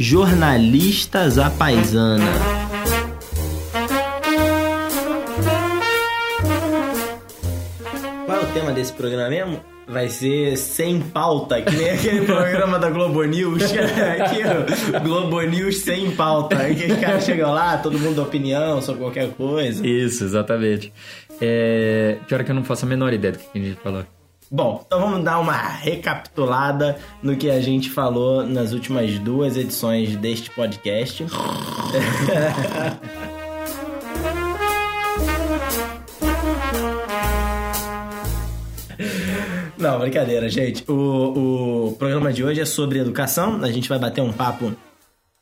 Jornalistas à paisana. Qual é o tema desse programa mesmo? Vai ser sem pauta, que nem aquele programa da Globo News. Aqui, ó, Globo News sem pauta. Que os caras chegam lá, todo mundo dá opinião sobre qualquer coisa. Isso, exatamente. É... Pior que eu não faço a menor ideia do que a gente falou. Bom, então vamos dar uma recapitulada no que a gente falou nas últimas duas edições deste podcast. Não, brincadeira, gente. O, o programa de hoje é sobre educação. A gente vai bater um papo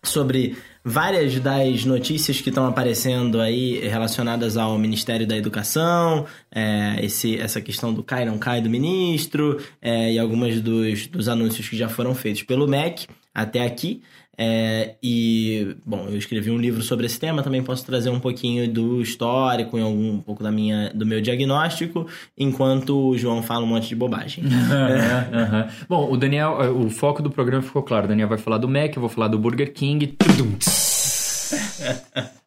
sobre várias das notícias que estão aparecendo aí relacionadas ao Ministério da Educação, é, esse, essa questão do cai não cai do ministro, é, e algumas dos, dos anúncios que já foram feitos pelo MEC até aqui. É, e, bom, eu escrevi um livro sobre esse tema, também posso trazer um pouquinho do histórico e algum, um pouco da minha, do meu diagnóstico, enquanto o João fala um monte de bobagem. Uhum. Bom, o Daniel, o foco do programa ficou claro. O Daniel vai falar do Mac, eu vou falar do Burger King.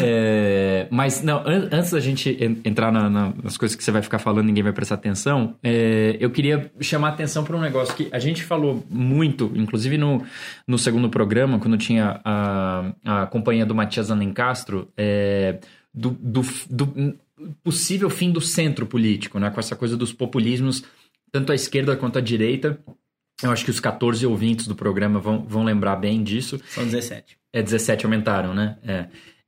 É, mas, não, an antes da gente entrar na, na, nas coisas que você vai ficar falando ninguém vai prestar atenção, é, eu queria chamar a atenção para um negócio que a gente falou muito, inclusive no, no segundo programa, quando tinha a, a companhia do Matias Alencastro, é, do, do, do possível fim do centro político, né, com essa coisa dos populismos, tanto à esquerda quanto à direita. Eu acho que os 14 ouvintes do programa vão, vão lembrar bem disso. São 17. É, 17 aumentaram, né? É.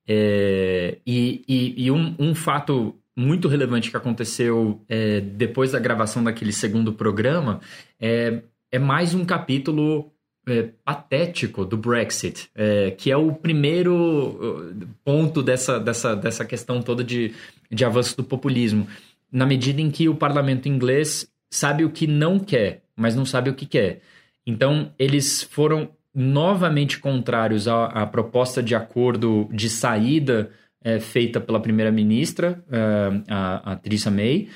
É, e, e, e um, um, fato muito relevante que aconteceu é, depois da gravação daquele segundo programa é, é mais um capítulo é, patético do Brexit, é, que é o primeiro uh, ponto dessa, dessa, dessa questão toda de, de avanço do populismo. Na medida em que o parlamento inglês sabe o que não quer, mas não sabe o que quer. Então, eles foram novamente contrários à, à proposta de acordo de saída é, feita pela primeira-ministra, é, a, a Theresa May,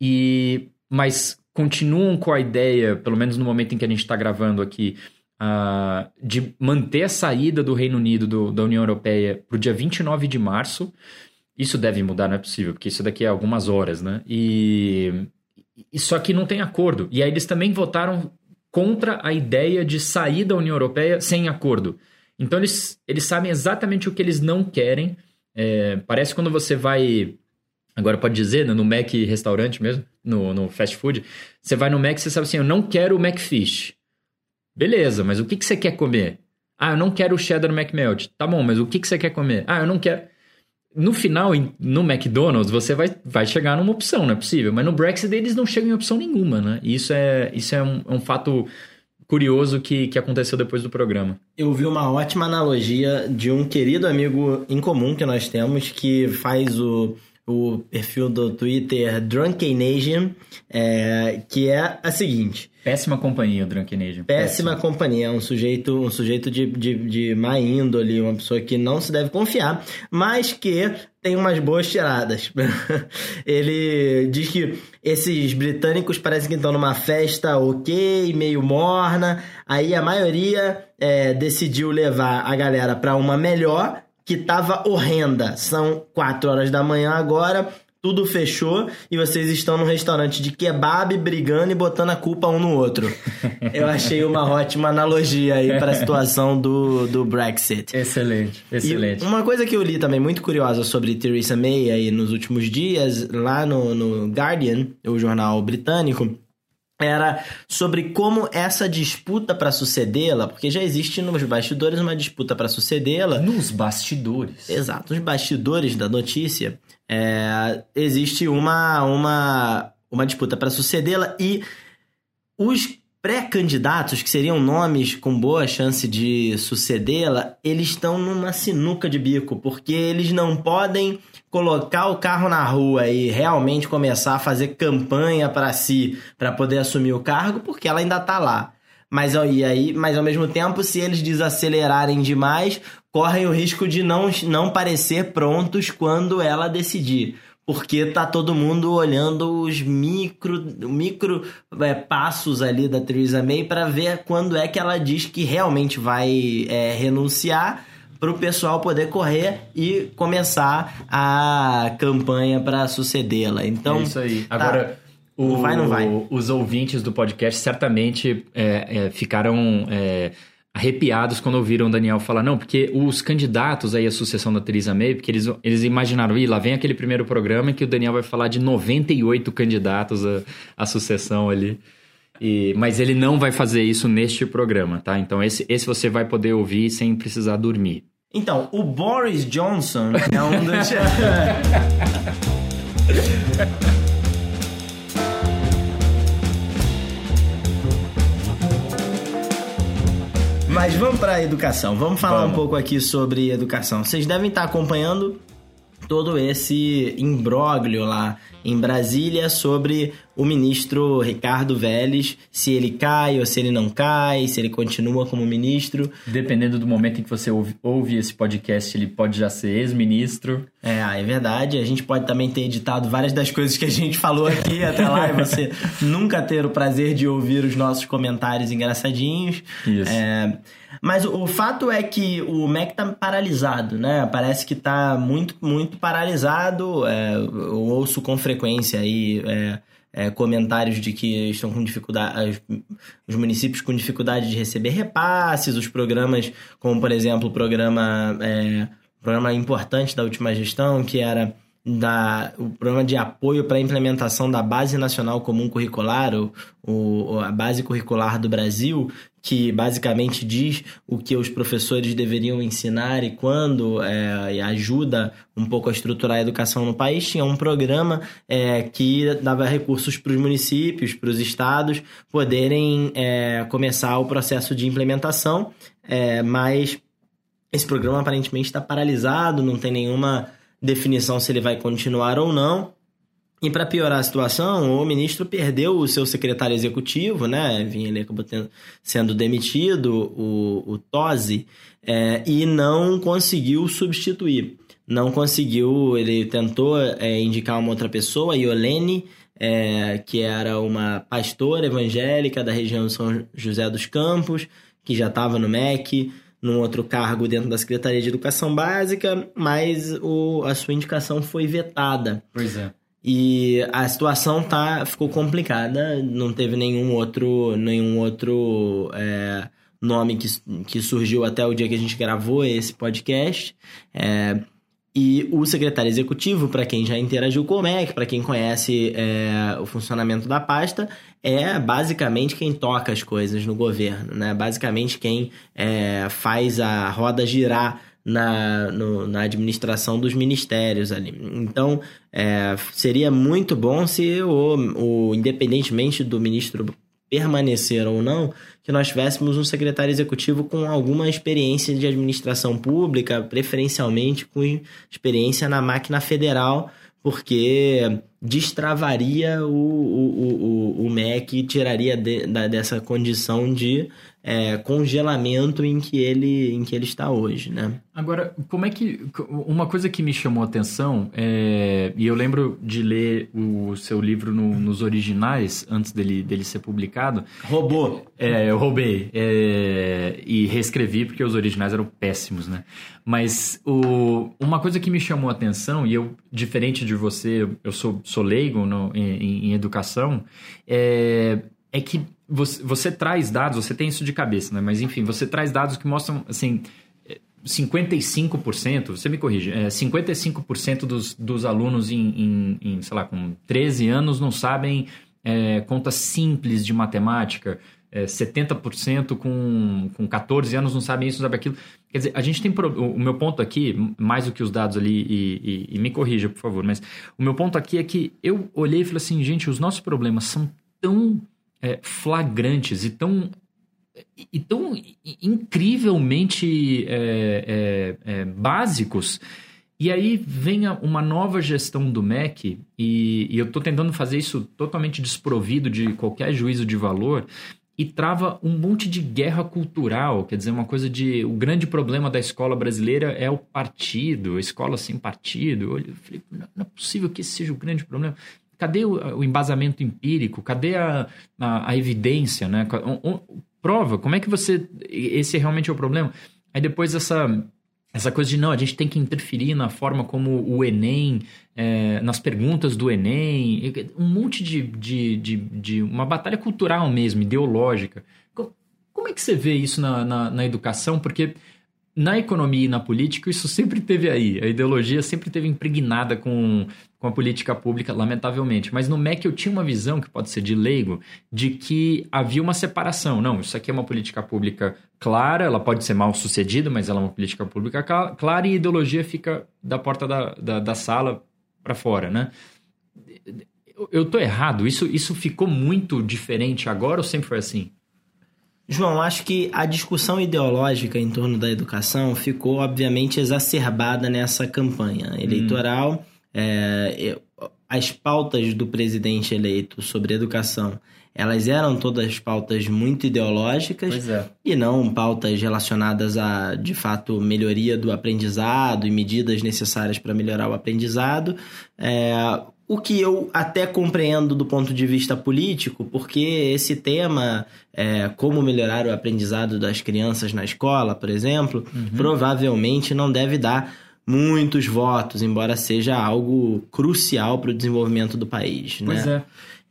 e, mas continuam com a ideia, pelo menos no momento em que a gente está gravando aqui, uh, de manter a saída do Reino Unido do, da União Europeia para o dia 29 de março. Isso deve mudar, não é possível, porque isso daqui é algumas horas, né? E, e só que não tem acordo. E aí eles também votaram contra a ideia de sair da União Europeia sem acordo. Então eles, eles sabem exatamente o que eles não querem. É, parece quando você vai. Agora pode dizer, né, no Mac restaurante mesmo, no, no fast food, você vai no Mac e você sabe assim: eu não quero o Macfish. Beleza, mas o que, que você quer comer? Ah, eu não quero o cheddar McMelt. Tá bom, mas o que, que você quer comer? Ah, eu não quero no final, no McDonald's, você vai, vai chegar numa opção, não é possível. Mas no Brexit eles não chegam em opção nenhuma, né? E isso é, isso é um, é um fato curioso que, que aconteceu depois do programa. Eu vi uma ótima analogia de um querido amigo em comum que nós temos que faz o, o perfil do Twitter Drunken Asian, é, que é a seguinte. Péssima companhia, o Drunken. Péssima, Péssima companhia, um sujeito, um sujeito de, de, de má índole, uma pessoa que não se deve confiar, mas que tem umas boas tiradas. Ele diz que esses britânicos parecem que estão numa festa ok, meio morna, aí a maioria é, decidiu levar a galera para uma melhor, que tava horrenda. São 4 horas da manhã agora, tudo fechou e vocês estão num restaurante de kebab brigando e botando a culpa um no outro. Eu achei uma ótima analogia aí para a situação do, do Brexit. Excelente, excelente. E uma coisa que eu li também muito curiosa sobre Theresa May aí nos últimos dias, lá no, no Guardian, o jornal britânico, era sobre como essa disputa para sucedê-la, porque já existe nos bastidores uma disputa para sucedê-la. Nos bastidores. Exato, nos bastidores da notícia é, existe uma, uma, uma disputa para sucedê-la e os pré-candidatos, que seriam nomes com boa chance de sucedê-la, eles estão numa sinuca de bico, porque eles não podem colocar o carro na rua e realmente começar a fazer campanha para si, para poder assumir o cargo, porque ela ainda está lá. Mas, e aí, mas ao mesmo tempo, se eles desacelerarem demais, correm o risco de não, não parecer prontos quando ela decidir. porque tá todo mundo olhando os micro, micro é, passos ali da Theresa May para ver quando é que ela diz que realmente vai é, renunciar para o pessoal poder correr e começar a campanha para sucedê-la. Então, é isso aí. Tá. Agora, o, vai não vai? Os ouvintes do podcast certamente é, é, ficaram é, arrepiados quando ouviram o Daniel falar, não, porque os candidatos aí à sucessão da Theresa May, porque eles, eles imaginaram, ih, lá vem aquele primeiro programa que o Daniel vai falar de 98 candidatos à, à sucessão ali. E, mas ele não vai fazer isso neste programa, tá? Então esse, esse você vai poder ouvir sem precisar dormir. Então, o Boris Johnson é um dos. Mas vamos para a educação. Vamos falar vamos. um pouco aqui sobre educação. Vocês devem estar acompanhando todo esse imbróglio lá em Brasília sobre o ministro Ricardo Vélez, se ele cai ou se ele não cai, se ele continua como ministro. Dependendo do momento em que você ouve, ouve esse podcast, ele pode já ser ex-ministro. É, é verdade. A gente pode também ter editado várias das coisas que a gente falou aqui até lá e você nunca ter o prazer de ouvir os nossos comentários engraçadinhos. Isso. É... Mas o, fato é que o Mac tá paralisado, né? Parece que tá muito, muito paralisado. É, eu ouço com frequência aí é, é, comentários de que estão com dificuldade, os municípios com dificuldade de receber repasses, os programas, como por exemplo o programa, é, programa importante da última gestão, que era da, o programa de apoio para a implementação da Base Nacional Comum Curricular, o, o, a Base Curricular do Brasil, que basicamente diz o que os professores deveriam ensinar e quando, é, e ajuda um pouco a estruturar a educação no país, tinha um programa é, que dava recursos para os municípios, para os estados poderem é, começar o processo de implementação, é, mas esse programa aparentemente está paralisado, não tem nenhuma definição se ele vai continuar ou não. E para piorar a situação, o ministro perdeu o seu secretário executivo, né? Vinha ele acabou tendo, sendo demitido, o, o Tosi, é, e não conseguiu substituir. Não conseguiu, ele tentou é, indicar uma outra pessoa, Iolene, é, que era uma pastora evangélica da região de São José dos Campos, que já estava no MEC, num outro cargo dentro da Secretaria de Educação Básica, mas o, a sua indicação foi vetada. Pois é. E a situação tá, ficou complicada, não teve nenhum outro, nenhum outro é, nome que, que surgiu até o dia que a gente gravou esse podcast. É, e o secretário executivo, para quem já interagiu com o MEC, para quem conhece é, o funcionamento da pasta, é basicamente quem toca as coisas no governo, né? Basicamente quem é, faz a roda girar na, no, na administração dos ministérios ali. Então, é, seria muito bom se, o, o, independentemente do ministro permanecer ou não, que nós tivéssemos um secretário executivo com alguma experiência de administração pública, preferencialmente com experiência na máquina federal, porque destravaria o, o, o, o MEC e tiraria de, da, dessa condição de é, congelamento em que ele em que ele está hoje, né? Agora, como é que uma coisa que me chamou a atenção é, e eu lembro de ler o seu livro no, nos originais antes dele, dele ser publicado. Roubou? É, eu roubei é, e reescrevi porque os originais eram péssimos, né? Mas o, uma coisa que me chamou a atenção e eu diferente de você, eu sou, sou leigo no, em, em educação, é, é que você, você traz dados, você tem isso de cabeça, né? Mas enfim, você traz dados que mostram, assim, 55%, você me corrige, é, 55% dos, dos alunos em, em, em, sei lá, com 13 anos não sabem é, contas simples de matemática, é, 70% com, com 14 anos não sabem isso, não sabem aquilo. Quer dizer, a gente tem. Pro... O meu ponto aqui, mais do que os dados ali, e, e, e me corrija, por favor, mas o meu ponto aqui é que eu olhei e falei assim, gente, os nossos problemas são tão é, flagrantes e tão, e tão incrivelmente é, é, é, básicos. E aí vem uma nova gestão do MEC, e, e eu estou tentando fazer isso totalmente desprovido de qualquer juízo de valor, e trava um monte de guerra cultural, quer dizer, uma coisa de o grande problema da escola brasileira é o partido, a escola sem partido. Eu falei, não é possível que esse seja o grande problema. Cadê o, o embasamento empírico? Cadê a, a, a evidência, né? Um, um, prova, como é que você esse realmente é o problema? Aí depois essa essa coisa de não, a gente tem que interferir na forma como o Enem, é, nas perguntas do Enem, um monte de, de, de, de, uma batalha cultural mesmo, ideológica. Como é que você vê isso na, na, na educação? Porque na economia e na política, isso sempre teve aí. A ideologia sempre teve impregnada com, com a política pública, lamentavelmente. Mas no MEC eu tinha uma visão, que pode ser de leigo, de que havia uma separação. Não, isso aqui é uma política pública clara, ela pode ser mal sucedida, mas ela é uma política pública clara e a ideologia fica da porta da, da, da sala para fora, né? Eu tô errado? Isso, isso ficou muito diferente agora ou sempre foi assim? João, acho que a discussão ideológica em torno da educação ficou, obviamente, exacerbada nessa campanha eleitoral. Hum. É, as pautas do presidente eleito sobre educação, elas eram todas pautas muito ideológicas é. e não pautas relacionadas a, de fato, melhoria do aprendizado e medidas necessárias para melhorar o aprendizado. É, o que eu até compreendo do ponto de vista político, porque esse tema, é, como melhorar o aprendizado das crianças na escola, por exemplo, uhum. provavelmente não deve dar muitos votos, embora seja algo crucial para o desenvolvimento do país. Pois né? é.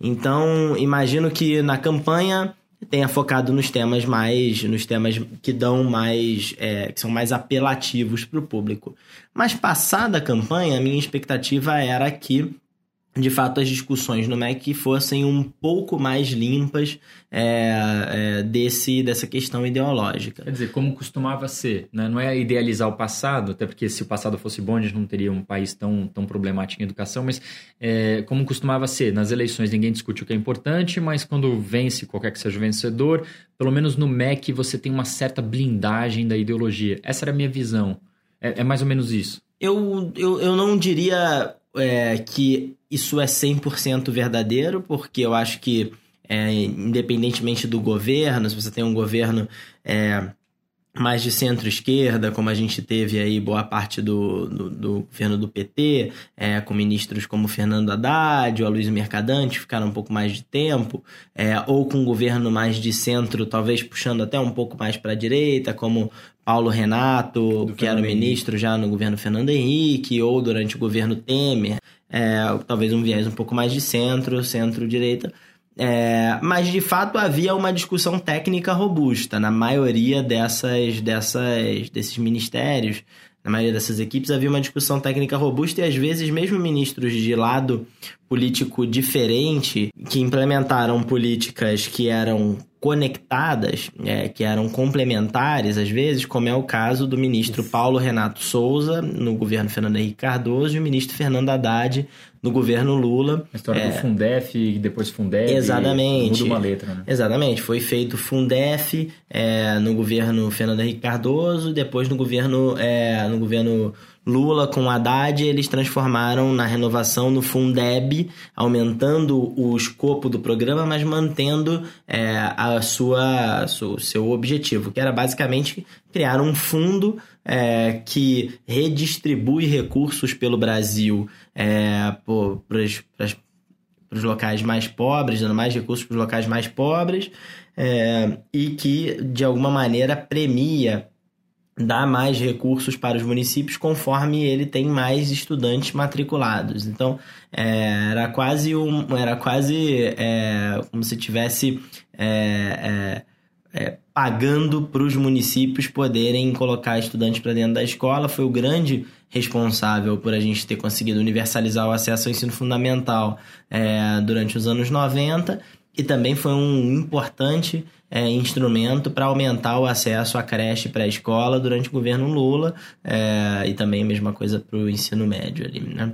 Então, imagino que na campanha tenha focado nos temas mais nos temas que dão mais é, que são mais apelativos para o público mas passada a campanha a minha expectativa era que de fato as discussões no MEC fossem um pouco mais limpas é, é, desse, dessa questão ideológica. Quer dizer, como costumava ser, né? não é idealizar o passado, até porque se o passado fosse bom a gente não teria um país tão, tão problemático em educação, mas é, como costumava ser, nas eleições ninguém discute o que é importante, mas quando vence qualquer que seja o vencedor, pelo menos no MEC você tem uma certa blindagem da ideologia. Essa era a minha visão. É, é mais ou menos isso. Eu, eu, eu não diria é, que isso é 100% verdadeiro, porque eu acho que, é, independentemente do governo, se você tem um governo é, mais de centro-esquerda, como a gente teve aí boa parte do, do, do governo do PT, é, com ministros como Fernando Haddad ou Luiz Mercadante, ficaram um pouco mais de tempo, é, ou com um governo mais de centro, talvez puxando até um pouco mais para a direita, como Paulo Renato, que era ministro já no governo Fernando Henrique, ou durante o governo Temer, é, talvez um viés um pouco mais de centro, centro-direita. É, mas de fato havia uma discussão técnica robusta na maioria dessas, dessas, desses ministérios, na maioria dessas equipes havia uma discussão técnica robusta e às vezes mesmo ministros de lado político diferente que implementaram políticas que eram conectadas, é, que eram complementares às vezes, como é o caso do ministro Paulo Renato Souza no governo Fernando Henrique Cardoso e o ministro Fernando Haddad no governo Lula. A história é, do Fundef e depois Fundeb. Exatamente. Muda uma letra, né? Exatamente. Foi feito Fundef é, no governo Fernando Henrique Cardoso, depois no governo, é, no governo Lula com Haddad, eles transformaram na renovação no Fundeb, aumentando o escopo do programa, mas mantendo é, a sua, o seu objetivo, que era basicamente criar um fundo é, que redistribui recursos pelo Brasil é, para os locais mais pobres, dando mais recursos para os locais mais pobres, é, e que de alguma maneira premia dá mais recursos para os municípios conforme ele tem mais estudantes matriculados. Então, é, era quase um, era quase é, como se tivesse é, é, é pagando para os municípios poderem colocar estudantes para dentro da escola. Foi o grande responsável por a gente ter conseguido universalizar o acesso ao ensino fundamental é, durante os anos 90 e também foi um importante é, instrumento para aumentar o acesso à creche pré-escola durante o governo Lula é, e também a mesma coisa para o ensino médio ali, né?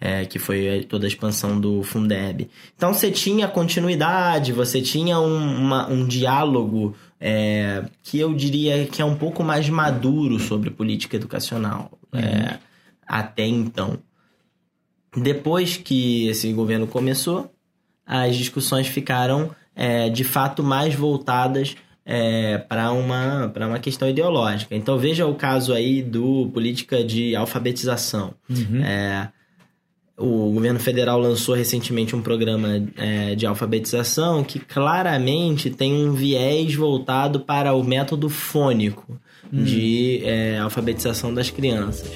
É, que foi toda a expansão do Fundeb. Então você tinha continuidade, você tinha um, uma, um diálogo é, que eu diria que é um pouco mais maduro sobre política educacional uhum. é, até então. Depois que esse governo começou, as discussões ficaram é, de fato mais voltadas é, para uma, uma questão ideológica. Então veja o caso aí do política de alfabetização. Uhum. É, o governo federal lançou recentemente um programa é, de alfabetização que claramente tem um viés voltado para o método fônico uhum. de é, alfabetização das crianças.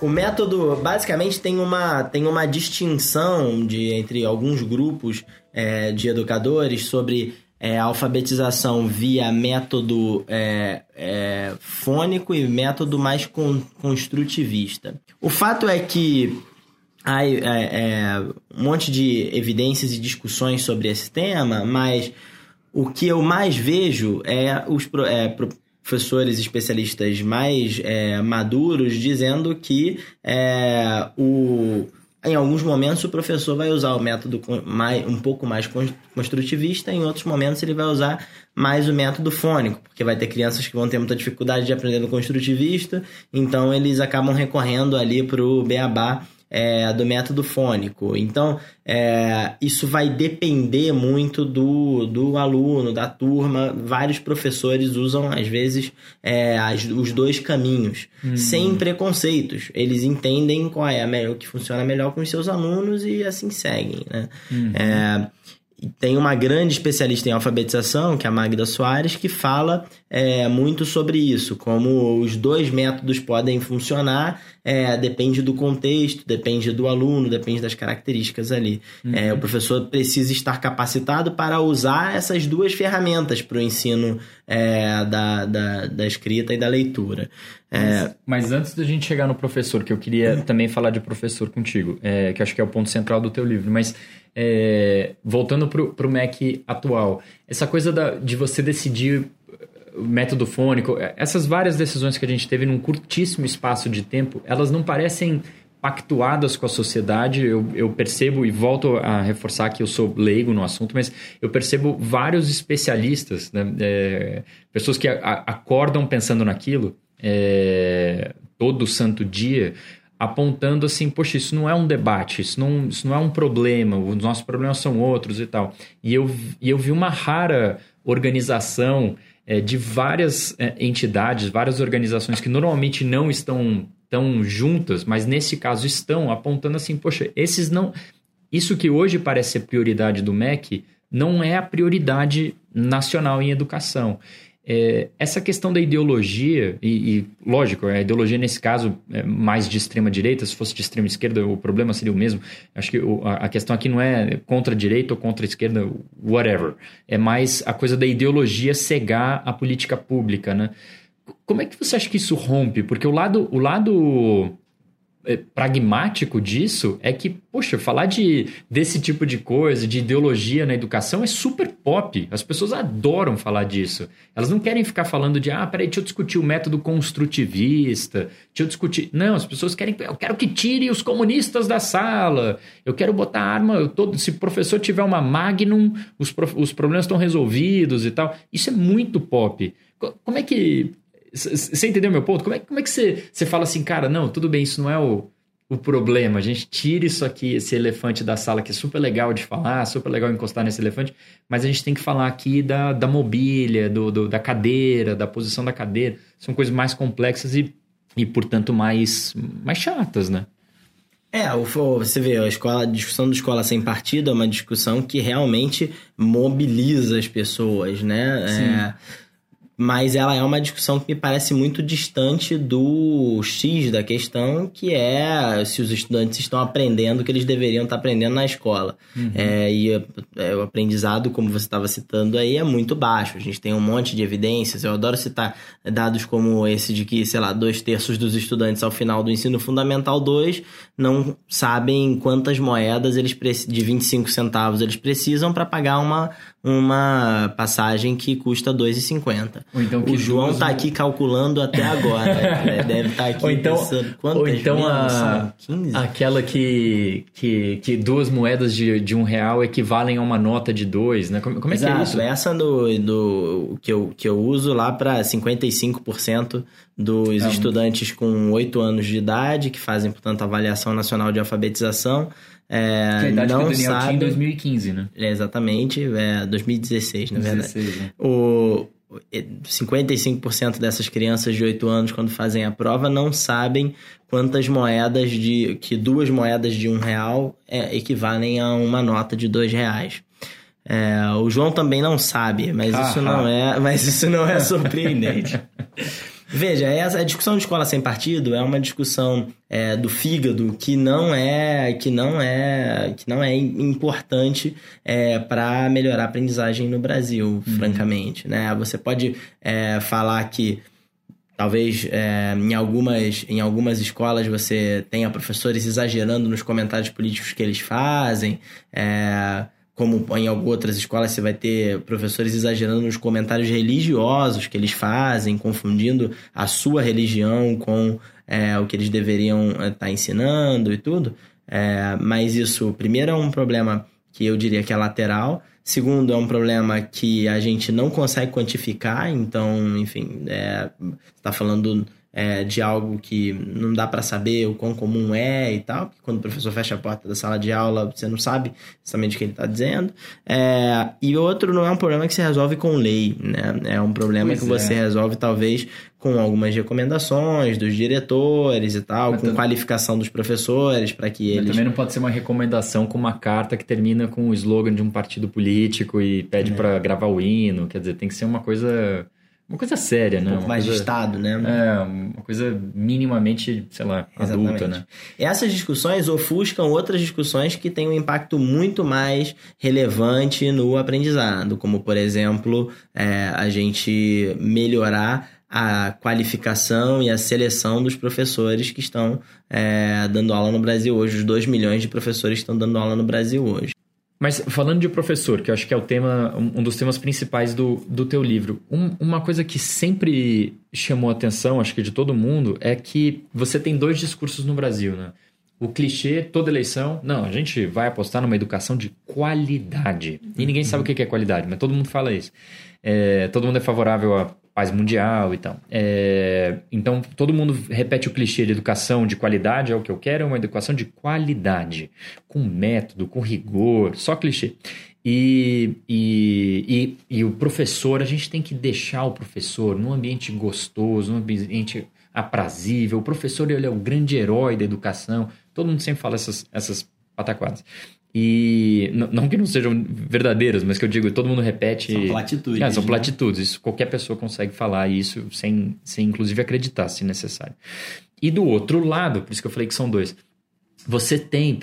O método basicamente tem uma, tem uma distinção de, entre alguns grupos é, de educadores sobre é, alfabetização via método é, é, fônico e método mais con construtivista. O fato é que há é, é, um monte de evidências e discussões sobre esse tema, mas o que eu mais vejo é os é, professores especialistas mais é, maduros dizendo que é, o, em alguns momentos o professor vai usar o método mais, um pouco mais construtivista, em outros momentos ele vai usar mais o método fônico, porque vai ter crianças que vão ter muita dificuldade de aprender no construtivista, então eles acabam recorrendo ali para o beabá é, do método fônico. Então, é, isso vai depender muito do, do aluno, da turma. Vários professores usam, às vezes, é, as, os dois caminhos, uhum. sem preconceitos. Eles entendem qual é o que funciona melhor com os seus alunos e assim seguem. Né? É, tem uma grande especialista em alfabetização, que é a Magda Soares, que fala é, muito sobre isso, como os dois métodos podem funcionar, é, depende do contexto, depende do aluno, depende das características ali. Uhum. É, o professor precisa estar capacitado para usar essas duas ferramentas para o ensino é, da, da, da, escrita e da leitura. É, mas, mas, antes da gente chegar no professor, que eu queria uhum. também falar de professor contigo, é, que acho que é o ponto central do teu livro, mas é, voltando para o Mac atual, essa coisa da, de você decidir método fônico, é, essas várias decisões que a gente teve num curtíssimo espaço de tempo, elas não parecem pactuadas com a sociedade. Eu, eu percebo, e volto a reforçar que eu sou leigo no assunto, mas eu percebo vários especialistas, né? é, pessoas que a, a, acordam pensando naquilo é, todo santo dia, apontando assim, poxa, isso não é um debate, isso não, isso não é um problema, os nossos problemas são outros e tal. E eu, e eu vi uma rara organização é, de várias é, entidades, várias organizações que normalmente não estão tão juntas, mas nesse caso estão apontando assim, poxa, esses não. Isso que hoje parece ser prioridade do MEC não é a prioridade nacional em educação. É, essa questão da ideologia, e, e, lógico, a ideologia nesse caso é mais de extrema direita, se fosse de extrema esquerda o problema seria o mesmo. Acho que o, a, a, questão aqui não é contra a direita ou contra a esquerda, whatever. É mais a coisa da ideologia cegar a política pública, né? Como é que você acha que isso rompe? Porque o lado, o lado pragmático disso é que, poxa, falar de, desse tipo de coisa, de ideologia na educação é super pop. As pessoas adoram falar disso. Elas não querem ficar falando de, ah, peraí, deixa eu discutir o método construtivista, deixa eu discutir. Não, as pessoas querem, eu quero que tire os comunistas da sala, eu quero botar arma, eu tô, se o professor tiver uma Magnum, os, os problemas estão resolvidos e tal. Isso é muito pop. Como é que você entendeu meu ponto? Como é, como é que você, você fala assim, cara, não, tudo bem, isso não é o, o problema. A gente tira isso aqui, esse elefante da sala, que é super legal de falar, super legal encostar nesse elefante, mas a gente tem que falar aqui da, da mobília, do, do, da cadeira, da posição da cadeira. São coisas mais complexas e, e portanto, mais, mais chatas, né? É, você vê, a, escola, a discussão da escola sem partido é uma discussão que realmente mobiliza as pessoas, né? Sim. É, mas ela é uma discussão que me parece muito distante do X da questão, que é se os estudantes estão aprendendo o que eles deveriam estar aprendendo na escola. Uhum. É, e é, o aprendizado, como você estava citando aí, é muito baixo. A gente tem um monte de evidências. Eu adoro citar dados como esse de que, sei lá, dois terços dos estudantes ao final do ensino fundamental 2 não sabem quantas moedas eles de 25 centavos eles precisam para pagar uma, uma passagem que custa 2,50. então o João duas... tá aqui calculando até agora. né? Deve estar tá aqui ou então, pensando quantas ou então a, aquela que, que, que duas moedas de, de um real equivalem a uma nota de dois, né? Como, como é Exato. que é isso? Essa do, do, que, eu, que eu uso lá para 55% dos é. estudantes com 8 anos de idade, que fazem, portanto, a avaliação nacional de alfabetização. É, que a idade não que o Daniel sabe... tinha em 2015, né? É, exatamente, é 2016, na 2016, verdade. Né? O 55% dessas crianças de 8 anos, quando fazem a prova, não sabem quantas moedas de. que duas moedas de um real é, equivalem a uma nota de dois reais. É, o João também não sabe, mas isso não é, mas isso não é surpreendente. Veja, essa a discussão de escola sem partido é uma discussão é, do fígado que não é que não é que não é importante é, para melhorar a aprendizagem no Brasil, uhum. francamente, né? Você pode é, falar que talvez é, em algumas em algumas escolas você tenha professores exagerando nos comentários políticos que eles fazem. É, como em outras escolas você vai ter professores exagerando nos comentários religiosos que eles fazem, confundindo a sua religião com é, o que eles deveriam estar é, tá ensinando e tudo. É, mas isso, primeiro, é um problema que eu diria que é lateral. Segundo, é um problema que a gente não consegue quantificar. Então, enfim, é, está falando é, de algo que não dá para saber o quão comum é e tal, porque quando o professor fecha a porta da sala de aula, você não sabe exatamente o que ele está dizendo. É, e outro não é um problema que se resolve com lei, né? É um problema pois que é. você resolve talvez com algumas recomendações dos diretores e tal, Mas com qualificação dos professores para que eles. Mas também não pode ser uma recomendação com uma carta que termina com o slogan de um partido político e pede é. para gravar o hino, quer dizer, tem que ser uma coisa uma coisa séria, né? Um pouco mais coisa, de Estado, né? É, uma coisa minimamente, sei lá, Exatamente. adulta, né? Essas discussões ofuscam outras discussões que têm um impacto muito mais relevante no aprendizado, como, por exemplo, é, a gente melhorar a qualificação e a seleção dos professores que estão é, dando aula no Brasil hoje. Os 2 milhões de professores que estão dando aula no Brasil hoje. Mas falando de professor, que eu acho que é o tema, um dos temas principais do, do teu livro, um, uma coisa que sempre chamou a atenção, acho que de todo mundo, é que você tem dois discursos no Brasil, né? O clichê, toda eleição, não, a gente vai apostar numa educação de qualidade. E ninguém sabe o que é qualidade, mas todo mundo fala isso. É, todo mundo é favorável a paz mundial e tal. É, então, todo mundo repete o clichê de educação de qualidade, é o que eu quero, é uma educação de qualidade, com método, com rigor, só clichê. E, e, e, e o professor, a gente tem que deixar o professor num ambiente gostoso, num ambiente aprazível. O professor ele é o grande herói da educação. Todo mundo sempre fala essas, essas pataquadas. E não que não sejam verdadeiras, mas que eu digo, todo mundo repete. São platitudes. É, são né? platitudes. Né? Isso, qualquer pessoa consegue falar isso sem, sem inclusive acreditar, se necessário. E do outro lado, por isso que eu falei que são dois. Você tem,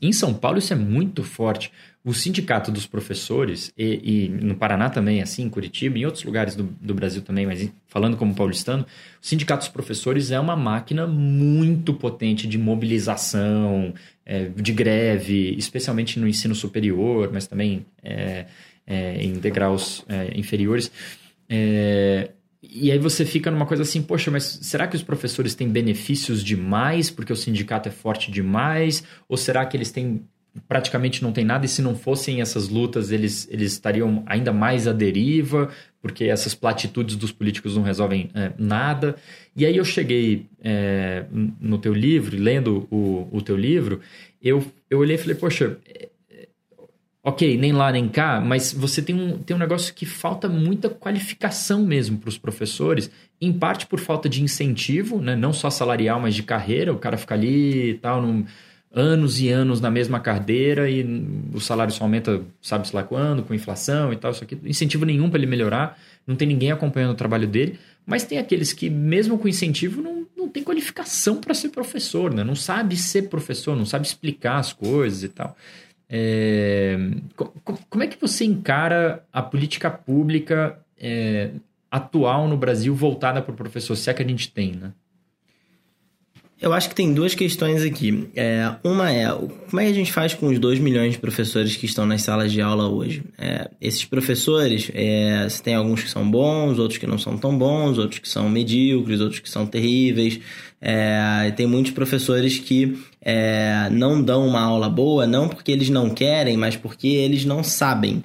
em, São Paulo isso é muito forte. O sindicato dos professores, e, e, no Paraná também, assim, em Curitiba, em outros lugares do, do Brasil também, mas falando como paulistano, o sindicato dos professores é uma máquina muito potente de mobilização, é, de greve, especialmente no ensino superior, mas também é, é, em degraus é, inferiores. É, e aí você fica numa coisa assim, poxa, mas será que os professores têm benefícios demais porque o sindicato é forte demais? Ou será que eles têm praticamente não tem nada, e se não fossem essas lutas, eles, eles estariam ainda mais à deriva, porque essas platitudes dos políticos não resolvem é, nada. E aí eu cheguei é, no teu livro, lendo o, o teu livro, eu, eu olhei e falei, poxa, ok, nem lá nem cá, mas você tem um, tem um negócio que falta muita qualificação mesmo para os professores, em parte por falta de incentivo, né? não só salarial, mas de carreira, o cara fica ali e tal, não anos e anos na mesma cadeira e o salário só aumenta, sabe-se lá quando, com inflação e tal, isso aqui. Incentivo nenhum para ele melhorar, não tem ninguém acompanhando o trabalho dele, mas tem aqueles que, mesmo com incentivo, não, não tem qualificação para ser professor, né? não sabe ser professor, não sabe explicar as coisas e tal. É... Como é que você encara a política pública é, atual no Brasil voltada para o professor, se é que a gente tem, né? Eu acho que tem duas questões aqui. É, uma é, como é que a gente faz com os 2 milhões de professores que estão nas salas de aula hoje? É, esses professores, é, tem alguns que são bons, outros que não são tão bons, outros que são medíocres, outros que são terríveis. É, tem muitos professores que é, não dão uma aula boa, não porque eles não querem, mas porque eles não sabem.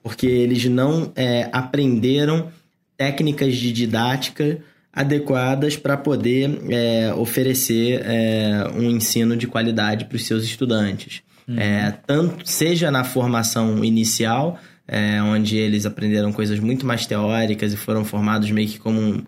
Porque eles não é, aprenderam técnicas de didática adequadas para poder é, oferecer é, um ensino de qualidade para os seus estudantes. Uhum. É, tanto seja na formação inicial, é, onde eles aprenderam coisas muito mais teóricas e foram formados meio que como um,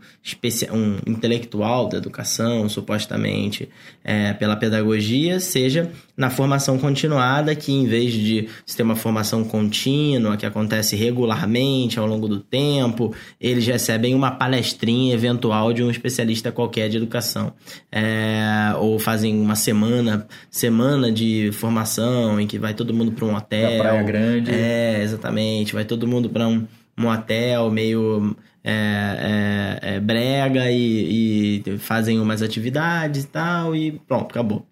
um intelectual da educação, supostamente, é, pela pedagogia, seja na formação continuada, que em vez de ter uma formação contínua, que acontece regularmente ao longo do tempo, eles recebem uma palestrinha eventual de um especialista qualquer de educação. É, ou fazem uma semana, semana de formação em que vai todo mundo para um hotel. Na Praia Grande. É, exatamente. Vai todo mundo para um, um hotel meio é, é, é, brega e, e, fazem umas atividades e tal, e pronto, acabou.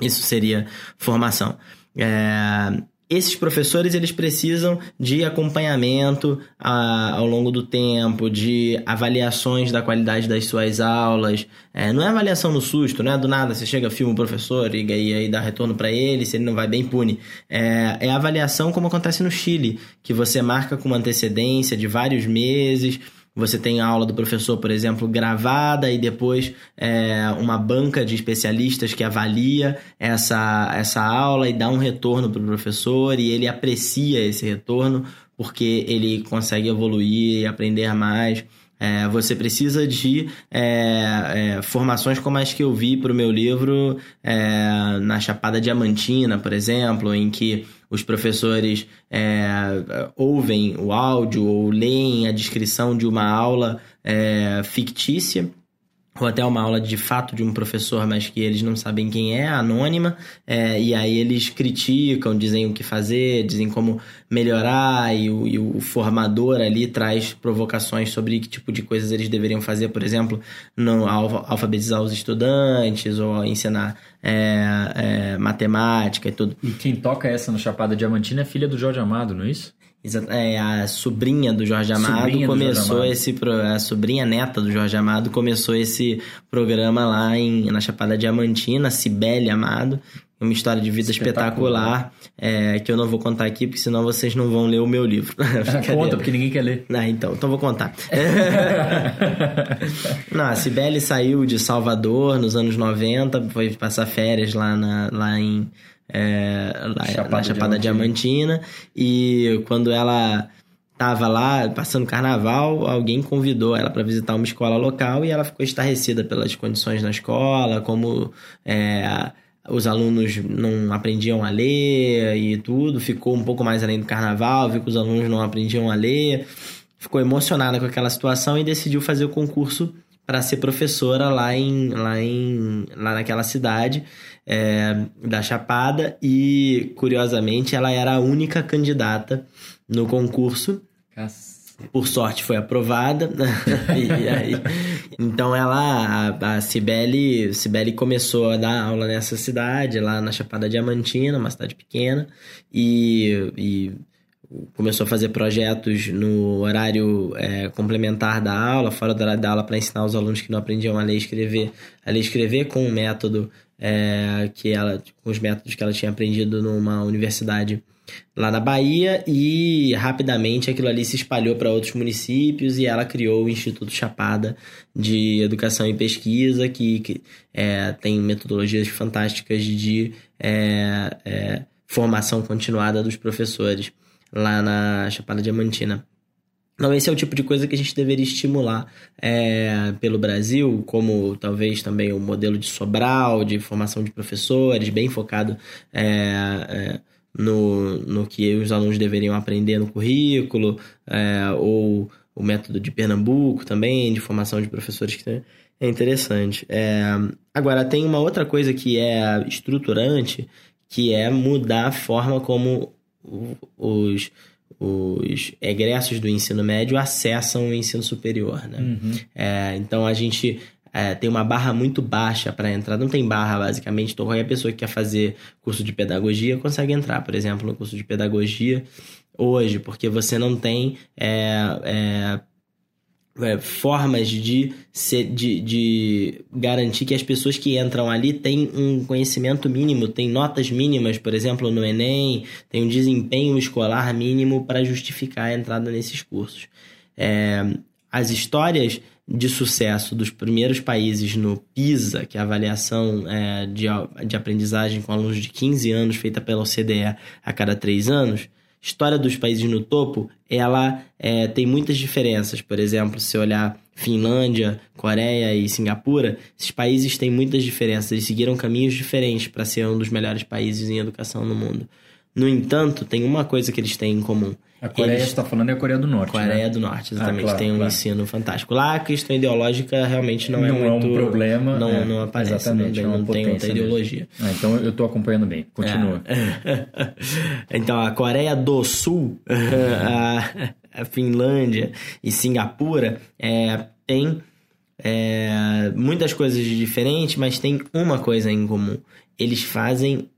Isso seria formação. É, esses professores eles precisam de acompanhamento a, ao longo do tempo, de avaliações da qualidade das suas aulas. É, não é avaliação no susto, não é do nada você chega, filma o professor e, e aí dá retorno para ele, se ele não vai bem, pune. É, é avaliação como acontece no Chile, que você marca com uma antecedência de vários meses você tem a aula do professor, por exemplo, gravada e depois é, uma banca de especialistas que avalia essa, essa aula e dá um retorno para o professor e ele aprecia esse retorno porque ele consegue evoluir e aprender mais. É, você precisa de é, é, formações como as que eu vi para o meu livro é, na Chapada Diamantina, por exemplo, em que os professores é, ouvem o áudio ou leem a descrição de uma aula é, fictícia ou até uma aula de fato de um professor, mas que eles não sabem quem é, anônima, é, e aí eles criticam, dizem o que fazer, dizem como melhorar, e o, e o, formador ali traz provocações sobre que tipo de coisas eles deveriam fazer, por exemplo, no, alfabetizar os estudantes, ou ensinar é, é, matemática e tudo. E quem toca essa no Chapada Diamantina é filha do Jorge Amado, não é isso? É, a sobrinha do Jorge Amado sobrinha começou Amado. esse a sobrinha neta do Jorge Amado começou esse programa lá em, na Chapada Diamantina, Cibele Amado, uma história de vida espetacular, espetacular é, que eu não vou contar aqui, porque senão vocês não vão ler o meu livro. Conta, porque ninguém quer ler. Ah, então, então vou contar. não, a Cibele saiu de Salvador nos anos 90, foi passar férias lá, na, lá em é, lá, Chapada na Chapada Diamantina. Diamantina. E quando ela tava lá passando carnaval, alguém convidou ela para visitar uma escola local e ela ficou estarrecida pelas condições na escola, como é, os alunos não aprendiam a ler e tudo, ficou um pouco mais além do carnaval, viu que os alunos não aprendiam a ler, ficou emocionada com aquela situação e decidiu fazer o concurso para ser professora lá em lá em lá naquela cidade é, da Chapada e, curiosamente, ela era a única candidata no concurso. Por sorte foi aprovada. e aí, então ela, a, a Cibele, Cibele começou a dar aula nessa cidade, lá na Chapada Diamantina, uma cidade pequena, e, e começou a fazer projetos no horário é, complementar da aula, fora do horário da aula, para ensinar os alunos que não aprendiam a ler e escrever, a ler e escrever com um método é, que ela, com os métodos que ela tinha aprendido numa universidade lá na Bahia e rapidamente aquilo ali se espalhou para outros municípios e ela criou o Instituto Chapada de Educação e Pesquisa que, que é, tem metodologias fantásticas de é, é formação continuada dos professores lá na Chapada Diamantina. Então, esse é o tipo de coisa que a gente deveria estimular é, pelo Brasil, como talvez também o modelo de Sobral, de formação de professores, bem focado é, é, no, no que os alunos deveriam aprender no currículo, é, ou o método de Pernambuco também, de formação de professores, que é interessante. É, agora, tem uma outra coisa que é estruturante, que é mudar a forma como os os egressos do ensino médio acessam o ensino superior, né? Uhum. É, então a gente é, tem uma barra muito baixa para entrar. Não tem barra, basicamente. Então, qualquer pessoa que quer fazer curso de pedagogia consegue entrar, por exemplo, no curso de pedagogia hoje, porque você não tem é, é, formas de, ser, de, de garantir que as pessoas que entram ali têm um conhecimento mínimo, têm notas mínimas, por exemplo, no Enem, tem um desempenho escolar mínimo para justificar a entrada nesses cursos. É, as histórias de sucesso dos primeiros países no PISA, que é a avaliação é, de, de aprendizagem com alunos de 15 anos feita pela OCDE a cada três anos, história dos países no topo, ela é, tem muitas diferenças. Por exemplo, se olhar Finlândia, Coreia e Singapura, esses países têm muitas diferenças. Eles seguiram caminhos diferentes para ser um dos melhores países em educação no mundo. No entanto, tem uma coisa que eles têm em comum. A Coreia eles... está falando é a Coreia do Norte. Coreia né? do Norte, exatamente. Ah, claro, tem um claro. ensino fantástico. Lá a questão ideológica realmente não, Não é é um muito. problema, Não, é, não aparece. exatamente, não, é não tem outra potência mesmo. ideologia. Ah, então eu estou acompanhando bem. Continua. É. então, a Coreia do Sul, a, a Finlândia e Singapura é, tem é, muitas coisas diferentes, mas tem uma coisa em comum. Eles fazem.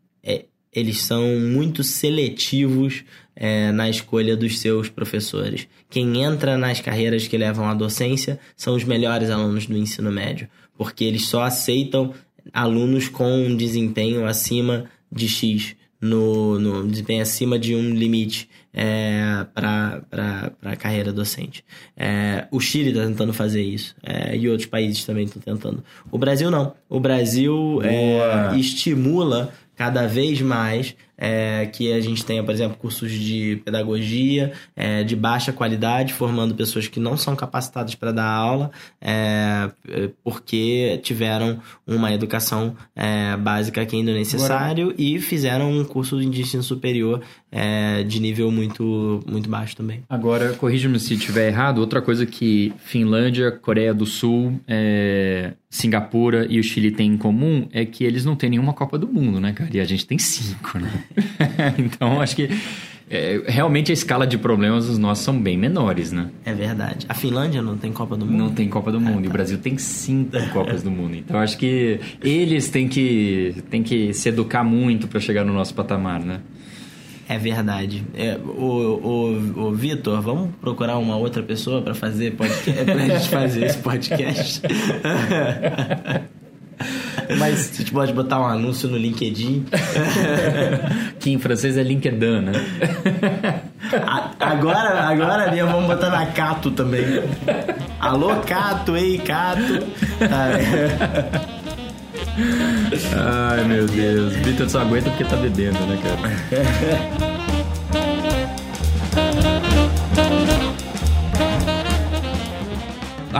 Eles são muito seletivos é, na escolha dos seus professores. Quem entra nas carreiras que levam à docência são os melhores alunos do ensino médio, porque eles só aceitam alunos com um desempenho acima de X, no, no desempenho acima de um limite é, para a carreira docente. É, o Chile está tentando fazer isso é, e outros países também estão tentando. O Brasil não. O Brasil é, estimula cada vez mais é, que a gente tenha, por exemplo, cursos de pedagogia é, de baixa qualidade, formando pessoas que não são capacitadas para dar aula, é, porque tiveram uma educação é, básica que ainda é necessário e fizeram um curso de ensino superior é, de nível muito, muito baixo também. Agora, corrija-me se estiver errado, outra coisa que Finlândia, Coreia do Sul, é, Singapura e o Chile têm em comum é que eles não têm nenhuma Copa do Mundo, né, cara? E a gente tem cinco, né? então, acho que é, realmente a escala de problemas dos nossos são bem menores, né? É verdade. A Finlândia não tem Copa do Mundo? Não tem Copa do Mundo. E o Brasil tem cinco Copas do Mundo. Então, acho que eles têm que, têm que se educar muito para chegar no nosso patamar, né? É verdade. É, o o, o Vitor, vamos procurar uma outra pessoa para fazer podcast, pra gente fazer esse podcast. Mas a gente pode botar um anúncio no LinkedIn. que em francês é LinkedIn, né? A- agora, agora mesmo vamos botar na Cato também. Alô, Cato, ei, Cato. Ah, Ai, meu Deus. Vitor só aguenta porque tá bebendo, né, cara?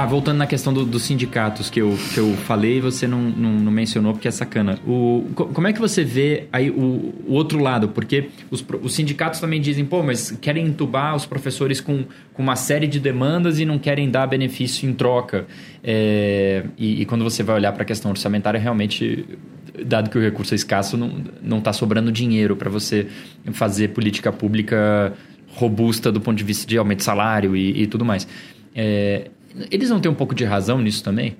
Ah, voltando na questão do- dos sindicatos que eu, que eu falei, você não, não, não mencionou porque é sacana. O, co- como é que você vê aí o, o outro lado? Porque os, os sindicatos também dizem, pô, mas querem entubar os professores com, com uma série de demandas e não querem dar benefício em troca. É, e, e quando você vai olhar para a questão orçamentária, realmente, dado que o recurso é escasso, não, não está sobrando dinheiro para você fazer política pública robusta do ponto de vista de aumento de salário e, e tudo mais. É, eles não têm um pouco de razão nisso também?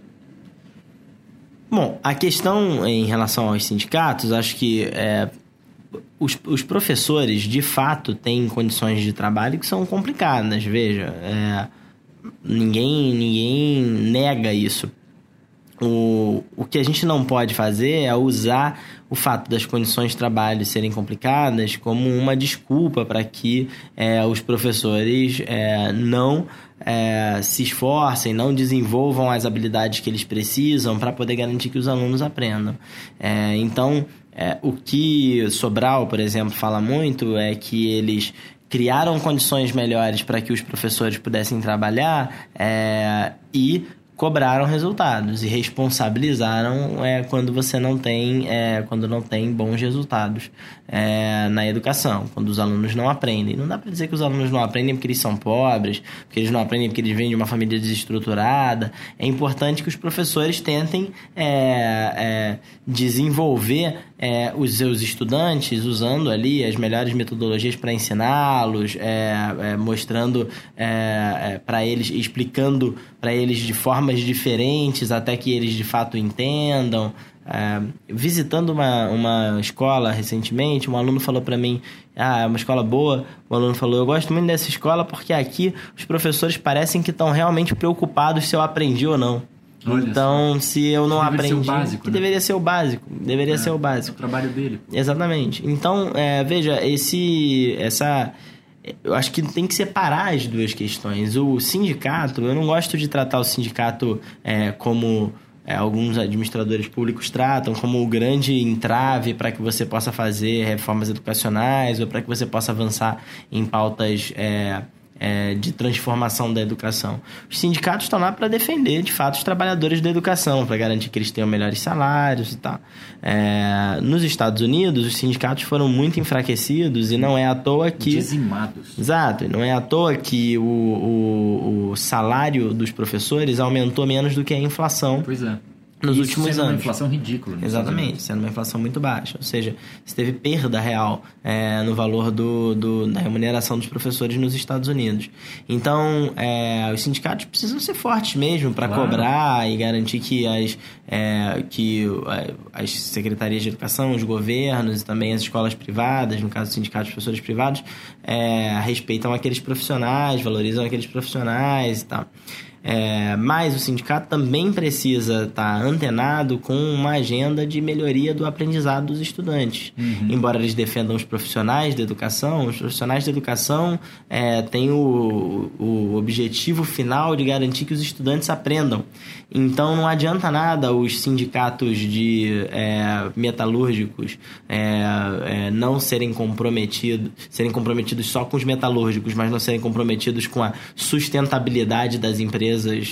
Bom, a questão em relação aos sindicatos, acho que é, os, os professores, de fato, têm condições de trabalho que são complicadas. Veja, é, ninguém, ninguém nega isso. O, o que a gente não pode fazer é usar o fato das condições de trabalho serem complicadas como uma desculpa para que é, os professores é, não é, se esforcem, não desenvolvam as habilidades que eles precisam para poder garantir que os alunos aprendam. É, então, é, o que Sobral, por exemplo, fala muito é que eles criaram condições melhores para que os professores pudessem trabalhar é, e cobraram resultados e responsabilizaram é, quando você não tem é, quando não tem bons resultados é, na educação quando os alunos não aprendem. Não dá para dizer que os alunos não aprendem porque eles são pobres porque eles não aprendem porque eles vêm de uma família desestruturada. É importante que os professores tentem é, é, desenvolver é, os seus estudantes usando ali as melhores metodologias para ensiná-los mostrando para eles explicando para eles de forma formas diferentes até que eles de fato entendam. É, visitando uma, uma escola recentemente, um aluno falou para mim: Ah, é uma escola boa. O aluno falou: Eu gosto muito dessa escola porque aqui os professores parecem que estão realmente preocupados se eu aprendi ou não. Olha então, só. se eu não aprendi, básico, que né? deveria ser o básico, deveria é, ser o básico. O trabalho dele. Exatamente. Então, é, veja, esse, essa, eu acho que tem que separar as duas questões. O sindicato, eu não gosto de tratar o sindicato é, como é, alguns administradores públicos tratam como o grande entrave para que você possa fazer reformas educacionais ou para que você possa avançar em pautas é, é, de transformação da educação. Os sindicatos estão lá para defender, de fato, os trabalhadores da educação, para garantir que eles tenham melhores salários e tal. É, nos Estados Unidos, os sindicatos foram muito enfraquecidos e não é à toa que. Dizimados. Exato, não é à toa que o, o, o salário dos professores aumentou menos do que a inflação. Pois é nos Isso últimos sendo anos. uma inflação ridícula. Exatamente, sendo uma inflação muito baixa. Ou seja, você teve perda real é, no valor do, do, da remuneração dos professores nos Estados Unidos. Então, é, os sindicatos precisam ser fortes mesmo para claro. cobrar e garantir que as, é, que é, as secretarias de educação, os governos e também as escolas privadas, no caso dos sindicatos de professores privados, é, respeitam aqueles profissionais, valorizam aqueles profissionais e tal. É, mas o sindicato também precisa estar tá antenado com uma agenda de melhoria do aprendizado dos estudantes. Uhum. Embora eles defendam os profissionais da educação, os profissionais da educação é, têm o, o objetivo final de garantir que os estudantes aprendam. Então não adianta nada os sindicatos de é, metalúrgicos é, é, não serem comprometidos, serem comprometidos só com os metalúrgicos, mas não serem comprometidos com a sustentabilidade das empresas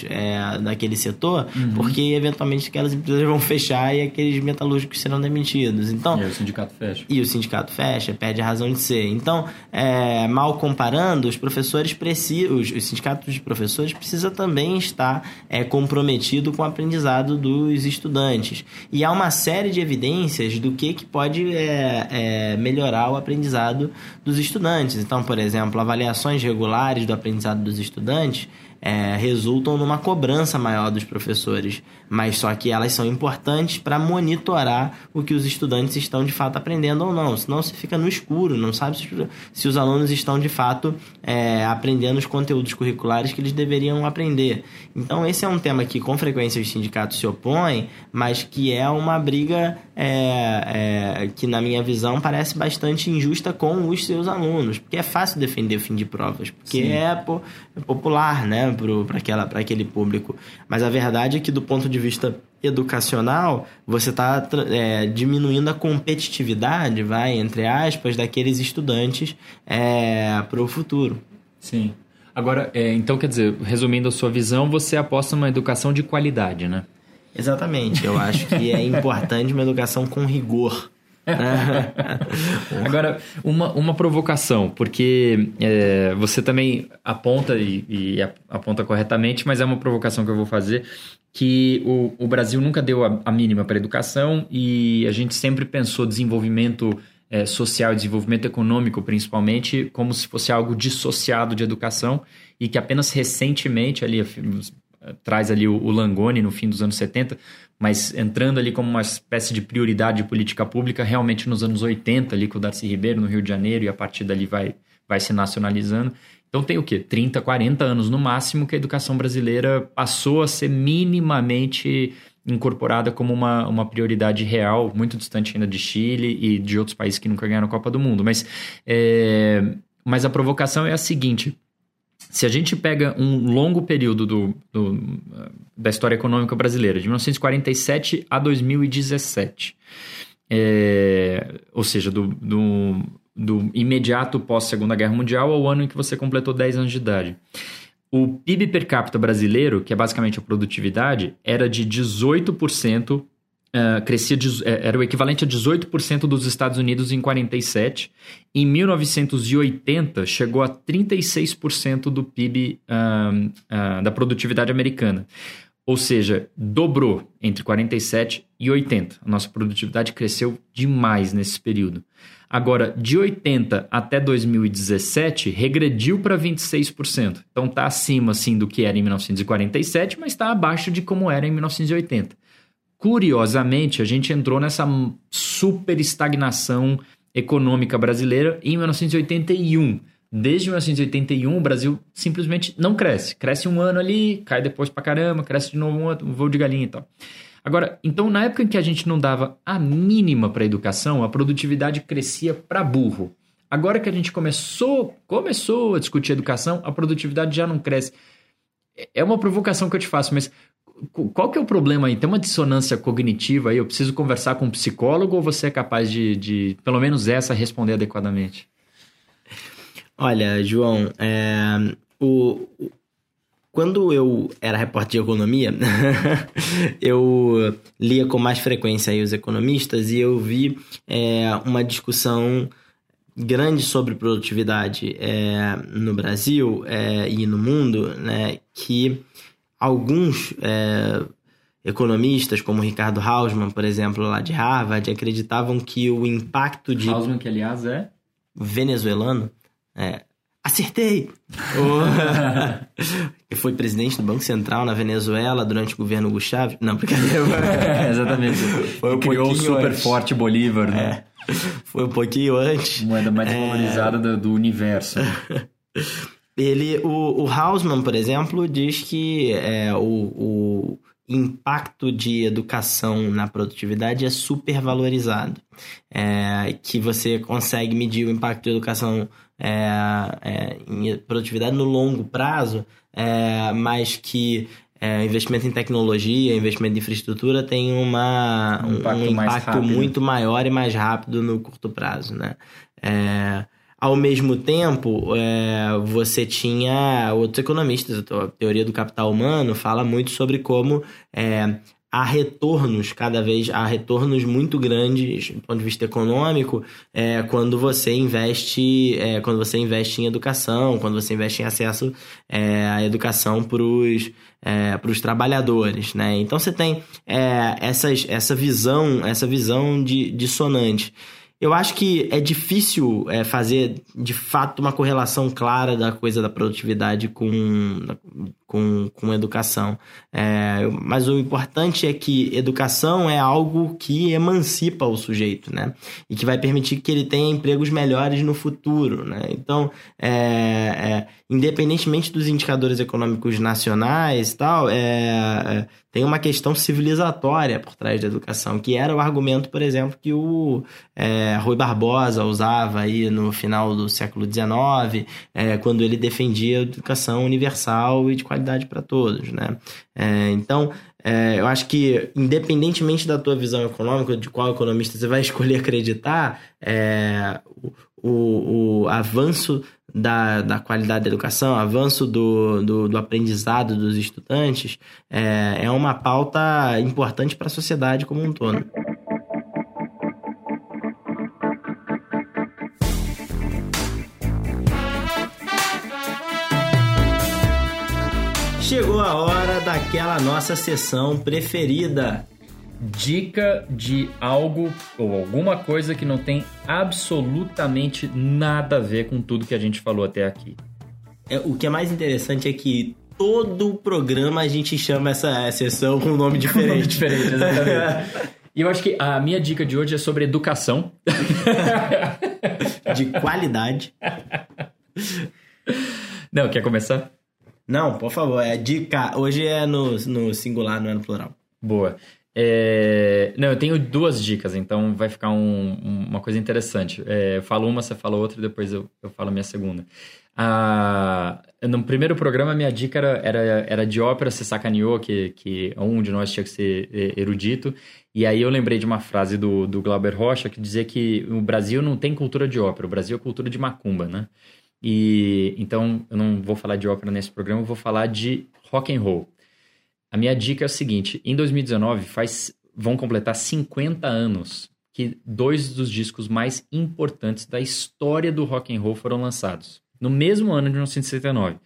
é, daquele setor, uhum. porque eventualmente aquelas empresas vão fechar e aqueles metalúrgicos serão demitidos. Então, e o sindicato fecha. E o sindicato fecha, perde a razão de ser. Então, é, mal comparando, os professores precisam, os, os sindicatos de professores precisam também estar é, comprometido com o aprendizado dos estudantes. E há uma série de evidências do que, que pode é, é, melhorar o aprendizado dos estudantes. Então, por exemplo, avaliações regulares do aprendizado dos estudantes é, resultam numa cobrança maior dos professores, mas só que elas são importantes para monitorar o que os estudantes estão de fato aprendendo ou não. Senão você fica no escuro, não sabe se, se os alunos estão de fato é, aprendendo os conteúdos curriculares que eles deveriam aprender. Então, esse é um tema que com frequência os sindicatos se opõem, mas que é uma briga é, é, que, na minha visão, parece bastante injusta com os seus alunos, porque é fácil defender o fim de provas, porque é, é popular, né? Para aquele público. Mas a verdade é que, do ponto de vista educacional, você está é, diminuindo a competitividade, vai, entre aspas, daqueles estudantes é, para o futuro. Sim. Agora, é, então, quer dizer, resumindo a sua visão, você aposta numa educação de qualidade, né? Exatamente. Eu acho que é importante uma educação com rigor. Agora, uma, uma provocação, porque é, você também aponta e, e, aponta corretamente, mas é uma provocação que eu vou fazer, que o, o Brasil nunca deu a, a mínima para a educação e a gente sempre pensou desenvolvimento é, social desenvolvimento econômico, principalmente, como se fosse algo dissociado de educação e que apenas recentemente, ali, traz ali o, o Langoni no fim dos anos 70, mas entrando ali como uma espécie de prioridade de política pública realmente nos anos 80, ali com o Darcy Ribeiro no Rio de Janeiro, e a partir dali vai, vai se nacionalizando. Então tem o quê? 30, 40 anos no máximo que a educação brasileira passou a ser minimamente incorporada como uma, uma prioridade real, muito distante ainda de Chile e de outros países que nunca ganharam a Copa do Mundo. Mas, é, mas a provocação é a seguinte: se a gente pega um longo período do, do, da história econômica brasileira, de 1947 a 2017, é, ou seja, do, do, do imediato pós-Segunda Guerra Mundial ao ano em que você completou 10 anos de idade. O PIB per capita brasileiro, que é basicamente a produtividade, era de 18% Uh, crescia é, era o equivalente a 18% dos Estados Unidos em 47. Em 1980, chegou a 36% do PIB uh, uh, da produtividade americana. Ou seja, dobrou entre 47 e 80. A nossa produtividade cresceu demais nesse período. Agora, de 80 até 2017, regrediu para 26%. Então está acima assim do que era em 1947, mas está abaixo de como era em 1980. Curiosamente, a gente entrou nessa super estagnação econômica brasileira em 1981 Desde 1981, o Brasil simplesmente não cresce. Cresce um ano ali, cai depois pra caramba, cresce de novo um outro, um voo de galinha e tal. Agora, então, na época em que a gente não dava a mínima para educação, a produtividade crescia para burro. Agora que a gente começou, começou a discutir educação, a produtividade já não cresce. É uma provocação que eu te faço, mas qual que é o problema aí? Tem uma dissonância cognitiva aí? Eu preciso conversar com um psicólogo ou você é capaz de, de pelo menos essa, responder adequadamente? Olha, João, é, o, quando eu era repórter de economia, eu lia com mais frequência os economistas e eu vi é, uma discussão grande sobre produtividade é, no Brasil é, e no mundo, né, que alguns é, economistas, como Ricardo Hausmann, por exemplo, lá de Harvard, acreditavam que o impacto de... Hausmann, que aliás é... Venezuelano. É, acertei! e foi presidente do Banco Central na Venezuela durante o governo Hugo Chávez. Não, brincadeira. é, exatamente. Foi um criou o super antes. forte Bolívar, né? É, foi um pouquinho antes. Moeda mais valorizada do, do, universo. Ele, o, o Hausmann, por exemplo, diz que é, o, o impacto de educação na produtividade é super valorizado. É, que você consegue medir o impacto de educação é, é, em produtividade no longo prazo, é, mas que é, investimento em tecnologia, investimento em infraestrutura tem uma, um impacto, um impacto muito maior e mais rápido no curto prazo. Né? É, ao mesmo tempo, é, você tinha outros economistas, a teoria do capital humano fala muito sobre como é, há retornos cada vez há retornos muito grandes do ponto de vista econômico é, quando você investe é, quando você investe em educação quando você investe em acesso é, à educação para os é, para os trabalhadores né? Então você tem é, essas, essa visão essa visão de dissonante eu acho que é difícil é, fazer, de fato, uma correlação clara da coisa da produtividade com, com, com educação. É, mas o importante é que educação é algo que emancipa o sujeito, né? E que vai permitir que ele tenha empregos melhores no futuro, né? Então, é, é, independentemente dos indicadores econômicos nacionais e tal, é, é, tem uma questão civilizatória por trás da educação, que era o argumento, por exemplo, que o é, Rui Barbosa usava aí no final do século XIX, é, quando ele defendia a educação universal e de qualidade para todos, né? É, então, é, eu acho que, independentemente da tua visão econômica, de qual economista você vai escolher acreditar, é, o, o avanço da, da qualidade da educação, avanço do, do, do aprendizado dos estudantes, é, é uma pauta importante para a sociedade como um todo. A hora daquela nossa sessão preferida, dica de algo ou alguma coisa que não tem absolutamente nada a ver com tudo que a gente falou até aqui. É, o que é mais interessante é que todo o programa a gente chama essa sessão com um nome diferente. um nome diferente, exatamente. E eu acho que a minha dica de hoje é sobre educação. de qualidade. Não, quer começar? Não, por favor, é dica. Hoje é no, no singular, não é no plural. Boa. É... Não, eu tenho duas dicas, então vai ficar um, uma coisa interessante. É, eu falo uma, você fala outra, e depois eu, eu falo a minha segunda. Ah, no primeiro programa, minha dica era, era, era de ópera, você sacaneou que, que um de nós tinha que ser é, erudito. E aí eu lembrei de uma frase do, do Glauber Rocha que dizia que o Brasil não tem cultura de ópera, o Brasil é cultura de macumba, né? E então eu não vou falar de ópera nesse programa, eu vou falar de rock and roll. A minha dica é o seguinte: em 2019 faz, vão completar 50 anos que dois dos discos mais importantes da história do rock and roll foram lançados. No mesmo ano de 1969,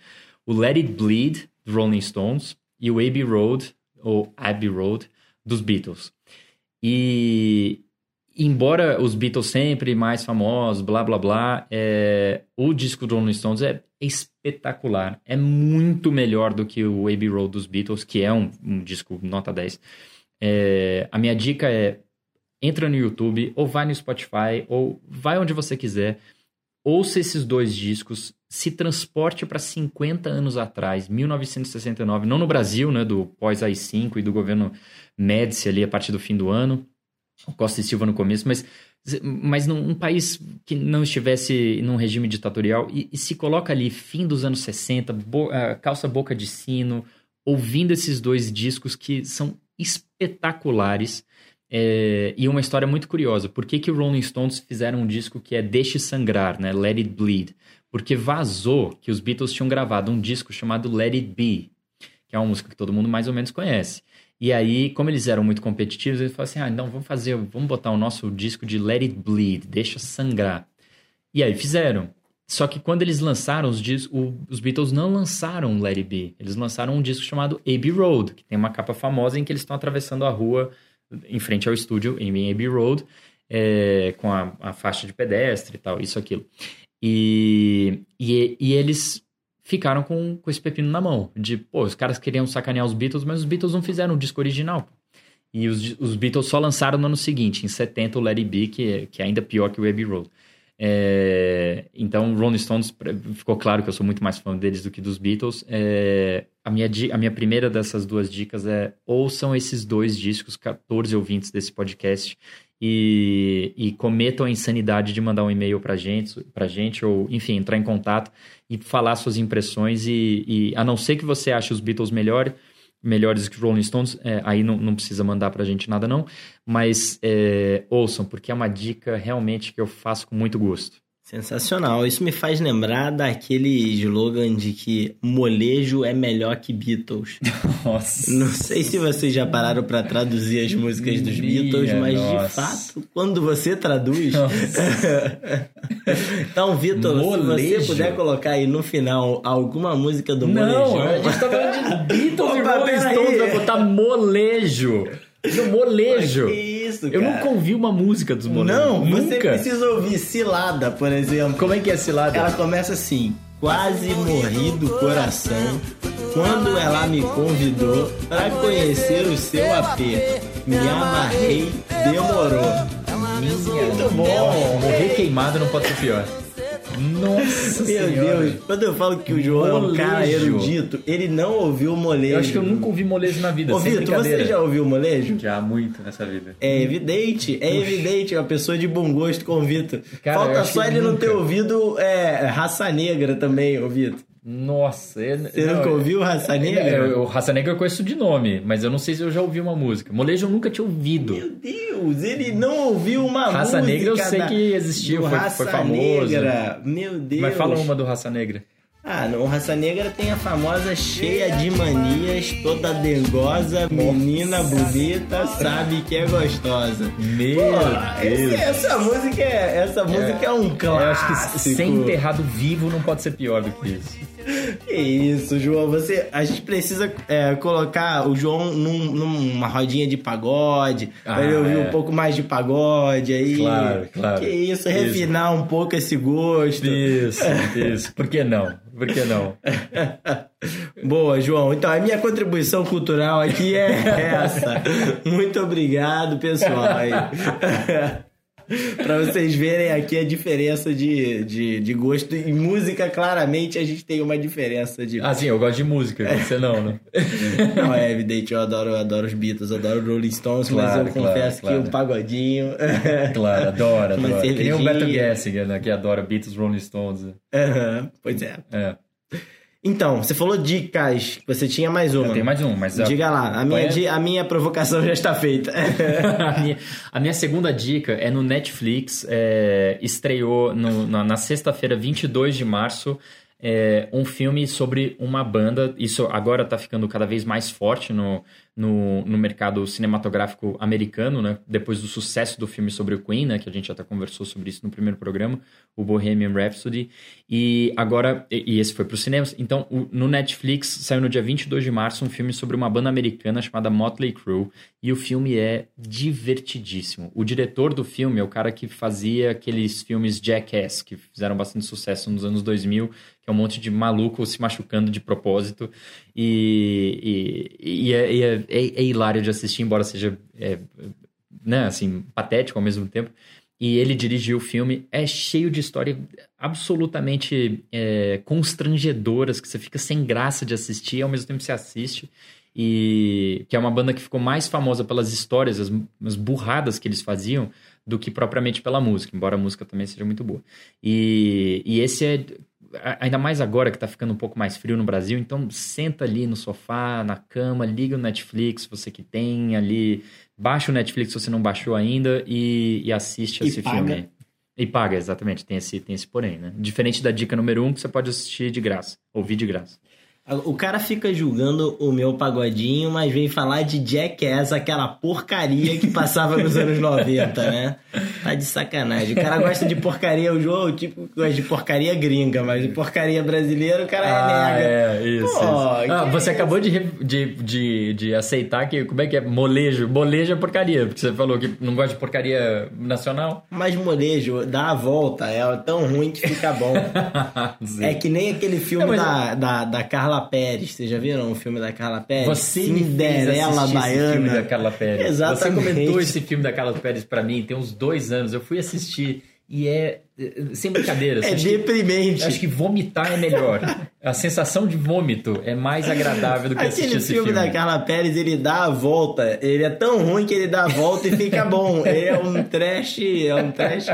o Let It Bleed, do Rolling Stones, e o Abbey Road, ou Abbey Road, dos Beatles. E embora os Beatles sempre mais famosos, blá blá blá, é, o disco do Rolling Stones é espetacular. É muito melhor do que o Abbey Road dos Beatles, que é um, um disco nota 10. É, a minha dica é entra no YouTube, ou vai no Spotify, ou vai onde você quiser, ouça esses dois discos, se transporte para 50 anos atrás, 1969, não no Brasil, né, do pós-AI-5 e do governo Médici ali a partir do fim do ano, Costa e Silva no começo, mas, mas num um país que não estivesse num regime ditatorial e, e se coloca ali fim dos anos 60, bo, uh, calça boca de sino, ouvindo esses dois discos que são espetaculares, é, e uma história muito curiosa. Por que, que o Rolling Stones fizeram um disco que é Deixe Sangrar, né? Let It Bleed? Porque vazou que os Beatles tinham gravado um disco chamado Let It Be, que é uma música que todo mundo mais ou menos conhece. E aí, como eles eram muito competitivos, eles falaram assim: ah, não, vamos fazer, vamos botar o nosso disco de Let It Bleed, Deixa Sangrar. E aí fizeram. Só que quando eles lançaram os discos, os Beatles não lançaram Let It Be. Eles lançaram um disco chamado Abbey Road, que tem uma capa famosa em que eles estão atravessando a rua em frente ao estúdio, em Abbey Road, é, com a, a, faixa de pedestre e tal, isso, aquilo. E, e, e, eles ficaram com, com esse pepino na mão, de, pô, os caras queriam sacanear os Beatles, mas os Beatles não fizeram o disco original, E os, os Beatles só lançaram no ano seguinte, em 70, o It Be, que, que é ainda pior que o Abbey Road. É, então, Rolling Stones, ficou claro que eu sou muito mais fã deles do que dos Beatles. É, a, minha, a minha primeira dessas duas dicas é ouçam esses dois discos, 14 ouvintes desse podcast, e, e cometam a insanidade de mandar um e-mail pra gente, pra gente, ou enfim, entrar em contato e falar suas impressões. E, e a não ser que você ache os Beatles melhor, melhores que Rolling Stones, é, aí não, não precisa mandar pra gente nada não, mas é, ouçam, porque é uma dica realmente que eu faço com muito gosto. Sensacional. Isso me faz lembrar daquele slogan de que molejo é melhor que Beatles. Nossa. Não sei se vocês já pararam para traduzir as músicas dos Minha Beatles, mas nossa. de fato, quando você traduz. então, Vitor, se você puder colocar aí no final alguma música do Não, molejão. Não, a gente tá falando de Beatles e Rolling Stones, vai botar molejo. No molejo. Isso, cara? Eu nunca ouvi uma música dos molejos. Não, nunca. você precisa ouvir Cilada, por exemplo. Como é que é Cilada? Ela começa assim: Quase morri do coração quando ela me convidou para conhecer o seu AP. Me amarrei, demorou. Muito bom. Morrer queimado não pode ser pior. Nossa Meu senhora. Deus, quando eu falo que o João molejo. é um cara erudito, ele não ouviu molejo. Eu acho que eu nunca ouvi molejo na vida. Ô, Vitor, você já ouviu molejo? Já, muito nessa vida. É evidente, é evidente, é uma pessoa de bom gosto com o Vitor. Falta só ele nunca. não ter ouvido é, Raça Negra também, ô Vitor. Nossa, você não, nunca ouviu Raça Negra? Eu, eu, Raça Negra eu conheço de nome, mas eu não sei se eu já ouvi uma música. Molejo eu nunca tinha ouvido. Meu Deus, ele não ouviu uma Raça música. Raça Negra eu sei da, que existiu, foi, foi famoso. Negra. Meu Deus. Mas fala uma do Raça Negra. Ah, no Raça Negra tem a famosa cheia de manias, toda dengosa, menina bonita, sabe que é gostosa. Meu Pô, Deus. Esse, essa música é, essa música é, é um clássico. Eu acho que ser enterrado vivo não pode ser pior do que isso. Que isso, João. Você, a gente precisa é, colocar o João num, numa rodinha de pagode, ah, pra ele ouvir é. um pouco mais de pagode aí. Claro, claro. Que isso, refinar isso. um pouco esse gosto. Isso, isso. Por que não? Por que não? Boa, João. Então, a minha contribuição cultural aqui é essa. Muito obrigado, pessoal. para vocês verem aqui a diferença de, de, de gosto. Em música, claramente, a gente tem uma diferença de. Ah, sim, eu gosto de música, você não, né? não, é evidente, eu adoro, eu adoro os Beatles, adoro Rolling Stones, claro, mas eu claro, confesso claro. que o um pagodinho. claro, adoro, adoro. Nem o Beto Gessinger, né? Que adora Beatles, Rolling Stones. Uhum, pois é. É. Então, você falou dicas, você tinha mais uma. Eu tenho mais uma, mas... Diga lá, a minha, é? a minha provocação já está feita. a, minha, a, minha, segunda dica é no Netflix, é, estreou no, na, na sexta-feira, 22 de março, é, um filme sobre uma banda. Isso agora está ficando cada vez mais forte no, no, no mercado cinematográfico americano, né? Depois do sucesso do filme sobre o Queen, né? Que a gente até conversou sobre isso no primeiro programa, o Bohemian Rhapsody. E agora, e, e esse foi para os cinemas. Então, o, no Netflix saiu no dia 22 de março um filme sobre uma banda americana chamada Motley Crue. E o filme é divertidíssimo. O diretor do filme é o cara que fazia aqueles filmes Jackass, que fizeram bastante sucesso nos anos 2000 que é um monte de maluco se machucando de propósito. E, e, e, é, e é, é, é, hilário de assistir, embora seja é, né, assim, patético ao mesmo tempo. E ele dirigiu o filme, é cheio de histórias absolutamente é, constrangedoras, que você fica sem graça de assistir, ao mesmo tempo você assiste. E que é uma banda que ficou mais famosa pelas histórias, as, as burradas que eles faziam, do que propriamente pela música, embora a música também seja muito boa. E, e esse é ainda mais agora que tá ficando um pouco mais frio no Brasil, então senta ali no sofá, na cama, liga o Netflix, você que tem ali, baixa o Netflix se você não baixou ainda e, e assiste e esse paga. filme. E paga, exatamente, tem esse, tem esse porém, né? Diferente da dica número um, que você pode assistir de graça, ouvir de graça. O cara fica julgando o meu pagodinho, mas vem falar de Jackass, aquela porcaria que passava nos anos 90, né? Tá de sacanagem. O cara gosta de porcaria, o João, tipo, gosta de porcaria gringa, mas de porcaria brasileira o cara ah, nega. É, isso. Pô, isso. Ah, você é acabou de, de, de, de, aceitar que, como é que é? Molejo. Molejo é porcaria, porque você falou que não gosta de porcaria nacional. Mas molejo, dá a volta, é tão ruim que fica bom. é que nem aquele filme não, da, da, da Carla Carla Pérez. Vocês já viram o filme da Carla Pérez? Você Cinderela Baiana. Esse filme da Carla Pérez. Exatamente. Você comentou esse filme da Carla Pérez para mim tem uns dois anos. Eu fui assistir e é sem brincadeira. É deprimente. Que, acho que vomitar é melhor. A sensação de vômito é mais agradável do que Aquele assistir esse filme. filme da Carla Pérez, ele dá a volta. Ele é tão ruim que ele dá a volta e fica bom. Ele é um trash, é um trash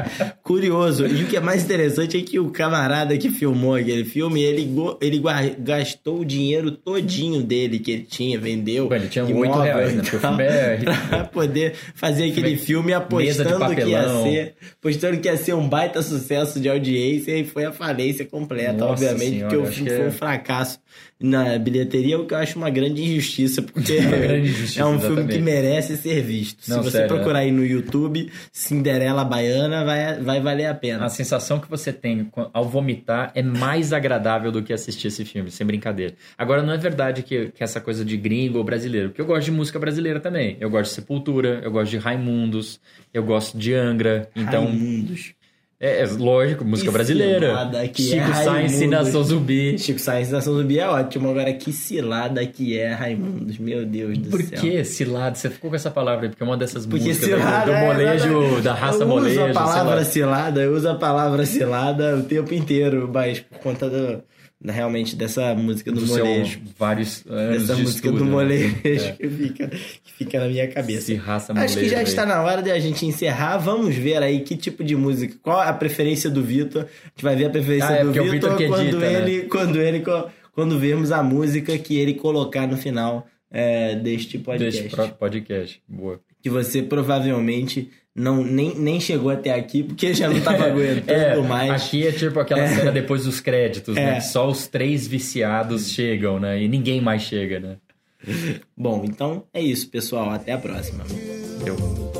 curioso. E o que é mais interessante é que o camarada que filmou aquele filme, ele, ele gastou o dinheiro todinho dele que ele tinha, vendeu. Ele tinha oito reais, né? Porque o filme é... pra poder fazer aquele filme apostando que ia ser, apostando que ia ser um baita sucesso de audiência e foi a falência completa, Nossa obviamente, senhora, porque o filme foi um fracasso na bilheteria, o que eu acho uma grande injustiça, porque grande injustiça, é um exatamente. filme que merece ser visto. Não, Se você sério, procurar aí no YouTube, Cinderela Baiana, vai, vai valer a pena. A sensação que você tem ao vomitar é mais agradável do que assistir esse filme, sem brincadeira. Agora, não é verdade que, que essa coisa de gringo ou brasileiro, porque eu gosto de música brasileira também. Eu gosto de Sepultura, eu gosto de Raimundos, eu gosto de Angra, então... Raimundos. É, é, lógico, música brasileira. Que Chico é Sainz e Nação Zumbi. Chico Sainz e Nação Zumbi é ótimo. Agora, que cilada que é Raimundos, meu Deus do Por céu. Por que cilada? Você ficou com essa palavra aí, porque é uma dessas porque músicas cilada, do, do molejo, é, da raça eu molejo. Eu uso a palavra cilada, eu uso a palavra cilada o tempo inteiro, mas por conta do realmente dessa música do, do molejo. vários anos Dessa de música estudo, do né? molejo é. que, fica, que fica na minha cabeça. Esse raça Acho que já está na hora de a gente encerrar. Vamos ver aí que tipo de música, qual a preferência do Vitor. A gente vai ver a preferência ah, é, do Vitor, quando, edita, ele, né? quando ele quando vermos a música que ele colocar no final é, deste podcast. Deste podcast. Boa. Que você provavelmente não, nem, nem chegou até aqui porque já não tava aguentando é, mais. Aqui é tipo aquela É. cena depois dos créditos, É. né? Só os três viciados chegam, né? E ninguém mais chega, né? Bom, então é isso, pessoal. Até a próxima. Deu.